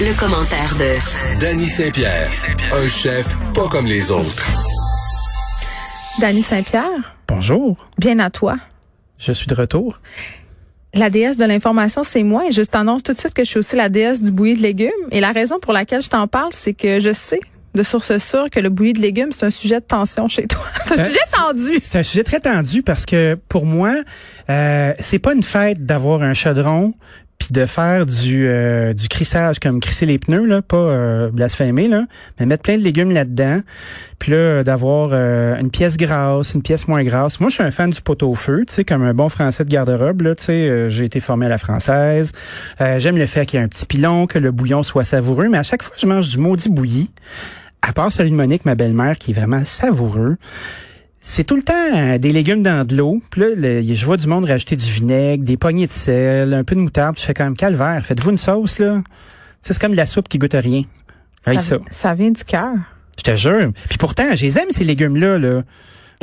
Le, commentaire de Danny Saint-Pierre, un chef pas comme les autres. Danny Saint-Pierre, Bonjour, bien à toi. je suis de retour. La déesse de l'information, c'est moi et je t'annonce tout de suite que je suis aussi la déesse du bouilli de légumes. Et la raison pour laquelle je t'en parle, c'est que je sais de source sûre que le bouilli de légumes, c'est un sujet de tension chez toi. c'est un Euh, sujet tendu. C'est un sujet très tendu parce que pour moi, euh, c'est pas une fête d'avoir un chaudron puis de faire du euh, du crissage comme crisser les pneus là, pas euh, blasphémer là, mais mettre plein de légumes là-dedans. Puis là d'avoir euh, une pièce grasse, une pièce moins grasse. Moi, je suis un fan du pot-au-feu, tu sais comme un bon français de garde-robe là, tu sais, euh, j'ai été formé à la française. Euh, j'aime le fait qu'il y ait un petit pilon, que le bouillon soit savoureux, mais à chaque fois que je mange du maudit bouilli, à part celui de Monique, ma belle-mère, qui est vraiment savoureux, c'est tout le temps euh, des légumes dans de l'eau. Puis là, le- je vois du monde rajouter du vinaigre, des poignées de sel, un peu de moutarde. Puis je fais quand même calvaire. Faites-vous une sauce, là? C'est comme de la soupe qui goûte à rien. Hey, ça. ça vient du cœur. Je te jure. Puis pourtant, je les aime, ces légumes-là. Là.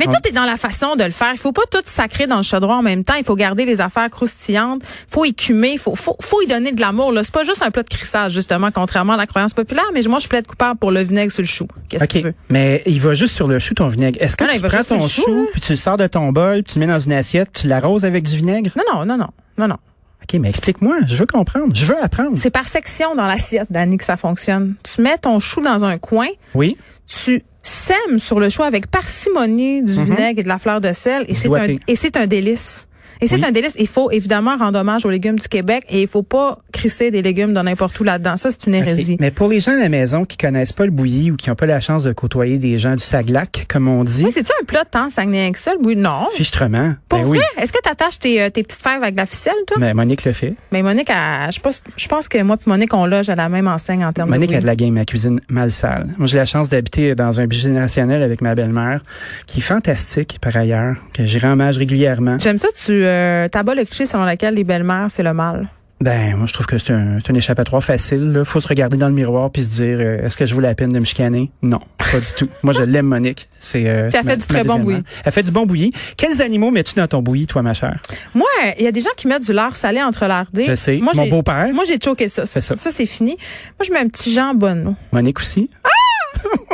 Mais tout est dans la façon de le faire. Il faut pas tout sacrer dans le chaudron en même temps. Il faut garder les affaires croustillantes. faut écumer. faut, faut, faut y donner de l'amour. là. C'est pas juste un plat de crissage, justement, contrairement à la croyance populaire. Mais moi, je plaide coupable pour le vinaigre sur le chou. Qu'est-ce que tu veux? Mais il va juste sur le chou, ton vinaigre. Est-ce que non, il tu prends ton chou, chou, puis tu le sors de ton bol, puis tu le mets dans une assiette, tu l'arroses avec du vinaigre? Non, non, non, non, non, non. OK, mais explique-moi. Je veux comprendre. Je veux apprendre. C'est par section dans l'assiette, Dani, que ça fonctionne. Tu mets ton chou dans un coin, Oui. tu sèmes sur le chou avec parcimonie du vinaigre et de la fleur de sel, et c'est un, Doigté. et c'est un délice. Et c'est Oui. un délice. Il faut évidemment rendre hommage aux légumes du Québec et il faut pas crisser des légumes de n'importe où là-dedans. Ça, c'est une hérésie. Mais pour les gens à la maison qui connaissent pas le bouilli ou qui n'ont pas la chance de côtoyer des gens du Saglac, comme on dit, Oui, c'est-tu un plat de temps Saguenay avec ça? Oui, non. fichtrement. Pour ben vrai? oui. Est-ce que tu attaches tes, euh, tes petites fèves avec de la ficelle, toi? Mais Monique le fait. Mais Monique, elle- je pense, je pense que moi et Monique, on loge à la même enseigne en termes Monique de a de la game, ma cuisine mal sale. Moi, j'ai la chance d'habiter dans un bigénérationnel avec ma belle-mère, qui est fantastique par ailleurs, que j'y rends hommage régulièrement. J'aime ça, tu euh, le cliché selon lequel les belles-mères, c'est le mal? Ben, moi, je trouve que c'est un, c'est un échappatoire facile. Là. Faut se regarder dans le miroir puis se dire, euh, est-ce que je vaut la peine de me chicaner? Non, pas du tout. Moi, je l'aime, Monique. C'est. Euh, ma- fait du très bon bouilli. Elle fait du bon bouilli. Quels animaux mets-tu dans ton bouilli, toi, ma chère? Moi, il y a des gens qui mettent du lard salé entre lardé. Je sais. Moi, Mon j'ai- beau-père. Moi, j'ai choqué ça. Ça. Ça, c'est fini. Moi, je mets un petit jambonneau. Monique aussi.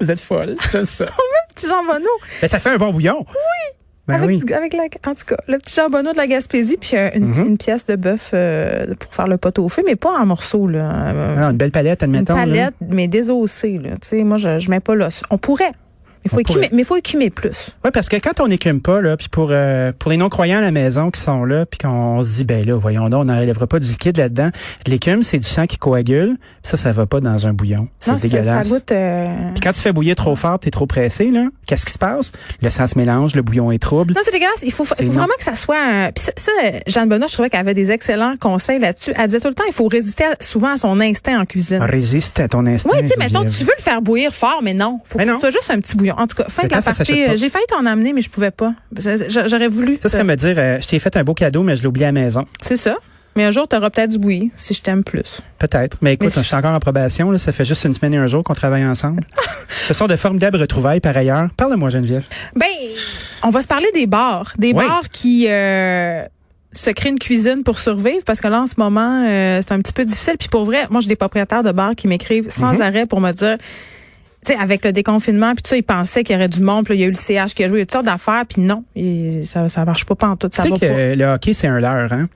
Vous êtes folle. J'aime ça. Petit jambonneau. Ben, ça fait un bon bouillon. Oui. Ben avec, oui. du- avec la, en tout cas, le petit jambonneau de la Gaspésie, puis euh, une, Mhm. une pièce de bœuf euh, pour faire le pot au feu, mais pas en morceaux, là. Euh, Ah, une belle palette, une admettons. là. palette, mais désossée, là. Tu sais, moi, je, je mets pas l'os. On pourrait. Mais faut écumer, mais faut écumer plus. Oui, parce que quand on n'écume pas, là, puis pour euh, pour les non-croyants à la maison qui sont là, puis qu'on se dit, ben là, voyons donc, on n'enlèvera pas du liquide là-dedans. L'écume, c'est du sang qui coagule, ça, ça va pas dans un bouillon. C'est dégueulasse. Ça goûte. euh, Puis quand tu fais bouillir trop fort, t'es trop pressé, là, qu'est-ce qui se passe? Le sang se mélange, le bouillon est trouble. Non, c'est dégueulasse. Il faut, il faut vraiment que ça soit. un- Puis ça, ça, Jeanne Benoît, je trouvais qu'elle avait des excellents conseils là-dessus. Elle disait tout le temps, il faut résister à- souvent à son instinct en cuisine. Résiste à ton instinct. Oui, tu sais, maintenant, Geneviève. tu veux le faire bouillir fort, mais non. Faut que ce soit juste un petit bouillon. En tout cas, de la partie. euh, J'ai failli t'en amener, mais je pouvais pas. J'aurais voulu. Ça, c'est comme me dire, euh, je t'ai fait un beau cadeau, mais je l'ai oublié à la maison. C'est ça. Mais un jour, tu auras peut-être du bouilli, si je t'aime plus. Peut-être. Mais écoute, Mais je suis encore en probation, là. Ça fait juste une semaine et un jour qu'on travaille ensemble. Ce sont de formidables retrouvailles par ailleurs. Parle-moi, Geneviève. Ben, on va se parler des bars. Des Oui. bars qui euh, se créent une cuisine pour survivre parce que là, en ce moment, euh, c'est un petit peu difficile. Puis pour vrai, moi, j'ai des propriétaires de bars qui m'écrivent sans Mhm. arrêt pour me dire... Tu sais, avec le déconfinement, puis tout ça, ils pensaient qu'il y aurait du monde, puis là, il y a eu le CH qui a joué, il y a toutes sortes d'affaires, puis non, et ça, ça marche pas en tout, ça va sais pas. que le hockey, c'est un leurre, hein?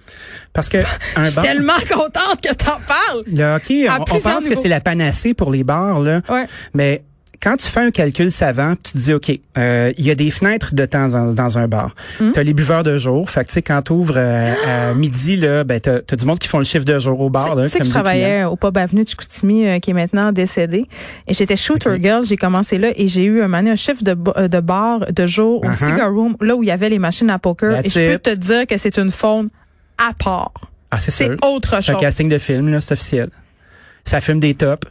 Parce que un Je suis bar, tellement contente que t'en parles. le hockey, on, pense que c'est la panacée pour les bars, là. Ouais. Mais quand tu fais un calcul savant, tu te dis, OK, euh, il y a des fenêtres de temps dans, dans un bar. Hmm. Tu as les buveurs de jour. Fait que, tu sais, quand tu ouvres à midi, là, ben, tu as, du monde qui font le chiffre de jour au bar. Tu sais que je clients. travaillais au pub Avenue de Chicoutimi, euh, qui est maintenant décédé. Et j'étais shooter girl. J'ai commencé là et j'ai eu un, un chiffre de, euh, de bar de jour au Uh-huh. Cigar Room, là où il y avait les machines à poker. That's et je peux te dire que c'est une faune à part. Ah, c'est C'est sûr. autre C'est un chose. casting de film, là, c'est officiel. Ça fume des tops,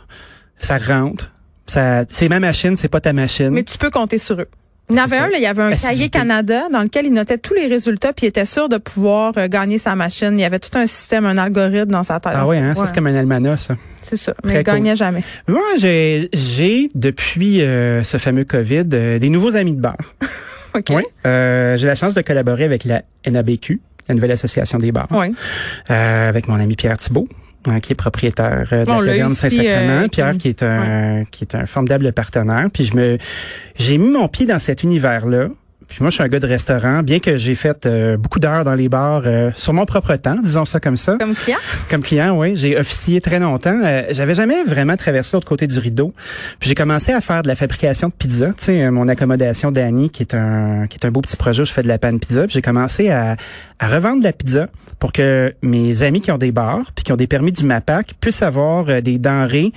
ça rentre. Ça, c'est ma machine, c'est pas ta machine. Mais tu peux compter sur eux. Il y en avait un, là, il y avait un cahier Assiduité. Canada dans lequel il notait tous les résultats puis il était sûr de pouvoir euh, gagner sa machine. Il y avait tout un système, un algorithme dans sa tête. ah oui, hein, ça c'est comme un almanach, ça. C'est ça. Mais Très il gagnait jamais. Moi, j'ai, j'ai depuis euh, ce fameux COVID euh, des nouveaux amis de bar. OK. Oui. Euh, j'ai la chance de collaborer avec la NABQ, la nouvelle association des bars, Oui. euh, avec mon ami Pierre Thibault. Hein, qui est propriétaire euh, de On la taverne Saint-Sacrement, euh, Pierre qui- qui est un qui est un formidable partenaire. Puis je me j'ai mis mon pied dans cet univers là. Puis moi je suis un gars de restaurant, bien que j'ai fait euh, beaucoup d'heures dans les bars euh, sur mon propre temps, disons ça comme ça. Comme client? Comme client, oui, j'ai officié très longtemps. Euh, J'avais jamais vraiment traversé l'autre côté du rideau. Puis j'ai commencé à faire de la fabrication de pizza. Tu sais, euh, mon accommodation d'Annie, qui est un qui est un beau petit projet où je fais de la panne pizza. Puis j'ai commencé à, à revendre de la pizza pour que mes amis qui ont des bars puis qui ont des permis du MAPAC puissent avoir euh, des denrées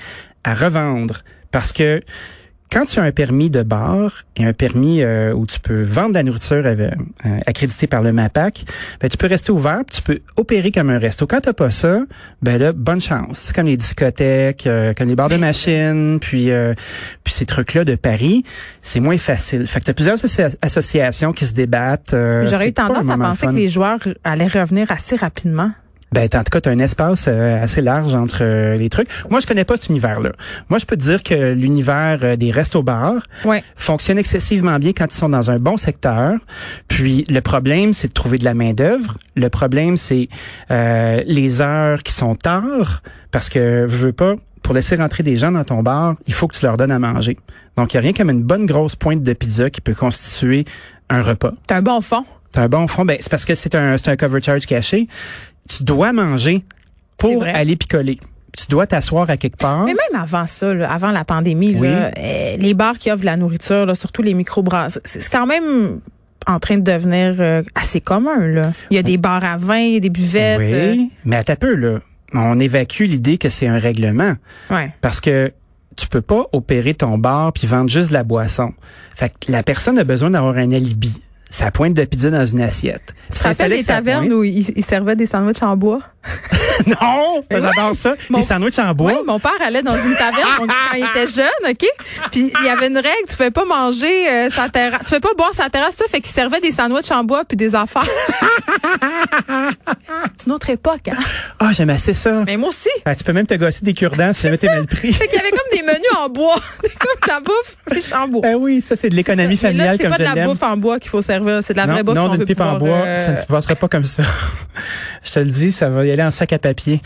à revendre. Parce que quand tu as un permis de bar et un permis euh, où tu peux vendre de la nourriture euh, euh, accréditée par le MAPAC, ben, tu peux rester ouvert, tu peux opérer comme un resto. Quand t'as pas ça, ben là, bonne chance. C'est comme les discothèques, euh, comme les bars de machines, puis euh, puis ces trucs-là de Paris, c'est moins facile. Fait que t'as plusieurs associa- associations qui se débattent. J'aurais eu tendance à penser fun. que les joueurs allaient revenir assez rapidement. Ben, en tout cas, tu as un espace euh, assez large entre euh, les trucs. Moi, je connais pas cet univers-là. Moi, je peux te dire que l'univers euh, des restos-bars Ouais. fonctionne excessivement bien quand ils sont dans un bon secteur. Puis, le problème, c'est de trouver de la main-d'œuvre. Le problème, c'est euh, les heures qui sont tard, parce que, je veux pas, pour laisser rentrer des gens dans ton bar, il faut que tu leur donnes à manger. Donc, il n'y a rien comme une bonne grosse pointe de pizza qui peut constituer un repas. T'as un bon fond. C'est un bon fond. Ben, c'est parce que c'est un, c'est un cover charge caché. Tu dois manger pour aller picoler. Tu dois t'asseoir à quelque part. Mais même avant ça, là, avant la pandémie, Oui. là, euh, les bars qui offrent de la nourriture, là, surtout les microbrasseries, c'est quand même en train de devenir euh, assez commun. Là. Il y a des bars à vin, il y a des buvettes. euh, oui, mais à ta peu, là. On évacue l'idée que c'est un règlement. ouais. Parce que tu peux pas opérer ton bar puis vendre juste de la boisson. Fait que la personne a besoin d'avoir un alibi. Sa pointe de pizza dans une assiette. Tu te rappelles les tavernes où ils, ils servaient des sandwichs en bois? Non! J'adore ça. Mon- Des sandwichs en bois. Oui, mon père allait dans une taverne donc, quand il était jeune, OK? Puis il y avait une règle, tu pouvais pas manger euh, sa terrasse, tu pouvais pas boire sa terrasse, ça fait qu'il servait des sandwichs en bois puis des affaires. C'est une autre époque, hein? Ah, j'aime assez ça. Mais moi aussi. Ah, tu peux même te gosser des cure-dents si jamais t'es mal pris. Fait qu'il y avait comme des menus en bois. comme de la bouffe en bois. Ben oui, ça c'est de l'économie Mais là, familiale c'est comme pas de je la l'aime. bouffe en bois qu'il faut servir, c'est de la non, vraie bouffe. non, si on d'une pipe en bois, euh, ça ne se passera pas comme ça. Je te le dis, ça va y aller en sac à papier.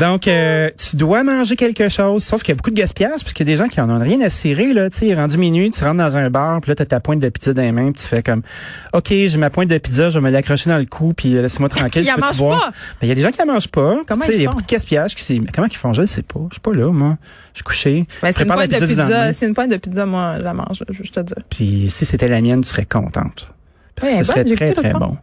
Donc, euh, tu dois manger quelque chose, sauf qu'il y a beaucoup de gaspillage, parce qu'il y a des gens qui en ont rien à cirer, là. Tu sais, rendu minuit, tu rentres dans un bar, puis là, t'as ta pointe de pizza dans les mains, puis tu fais comme, OK, j'ai ma pointe de pizza, je vais me l'accrocher dans le cou, puis euh, laisse-moi tranquille. Peux-tu mangent boire? pas. Ben, il y a des gens qui en mangent pas. Comment ils Il y a beaucoup de gaspillage qui mais comment ils font? Je sais pas. Je suis pas là, moi. Je suis couché. Ben, c'est une la pointe de pizza. C'est une pointe de pizza, moi, je la mange, je te dire. Puis si c'était la mienne, tu serais contente. Parce Oui, que elle ce est serait très, très bon.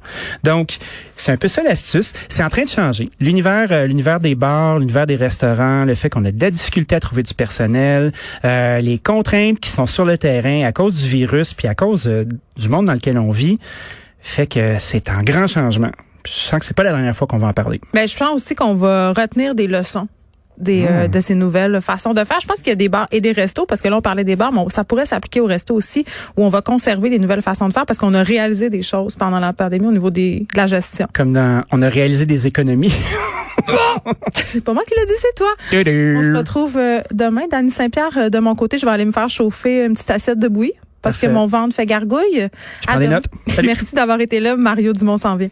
Donc, c'est un peu ça l'astuce. C'est en train de changer. L'univers euh, l'univers des bars, l'univers des restaurants, le fait qu'on a de la difficulté à trouver du personnel, euh, les contraintes qui sont sur le terrain à cause du virus, puis à cause euh, du monde dans lequel on vit, fait que c'est un grand changement. Je sens que c'est pas la dernière fois qu'on va en parler. Ben, je pense aussi qu'on va retenir des leçons. Des, euh, Hmm. de ces nouvelles façons de faire. Je pense qu'il y a des bars et des restos, parce que là, on parlait des bars, mais on- ça pourrait s'appliquer aux restos aussi, où on va conserver les nouvelles façons de faire, parce qu'on a réalisé des choses pendant la pandémie au niveau des, de la gestion. Comme dans, on a réalisé des économies. C'est pas moi qui le dis, c'est toi. On se retrouve euh, demain. Dany Saint-Pierre, euh, de mon côté, je vais aller me faire chauffer une petite assiette de bouillie, parce Parfait. que mon ventre fait gargouille. Je prends des notes. Salut. Merci d'avoir été là. Mario Dumont s'en vient.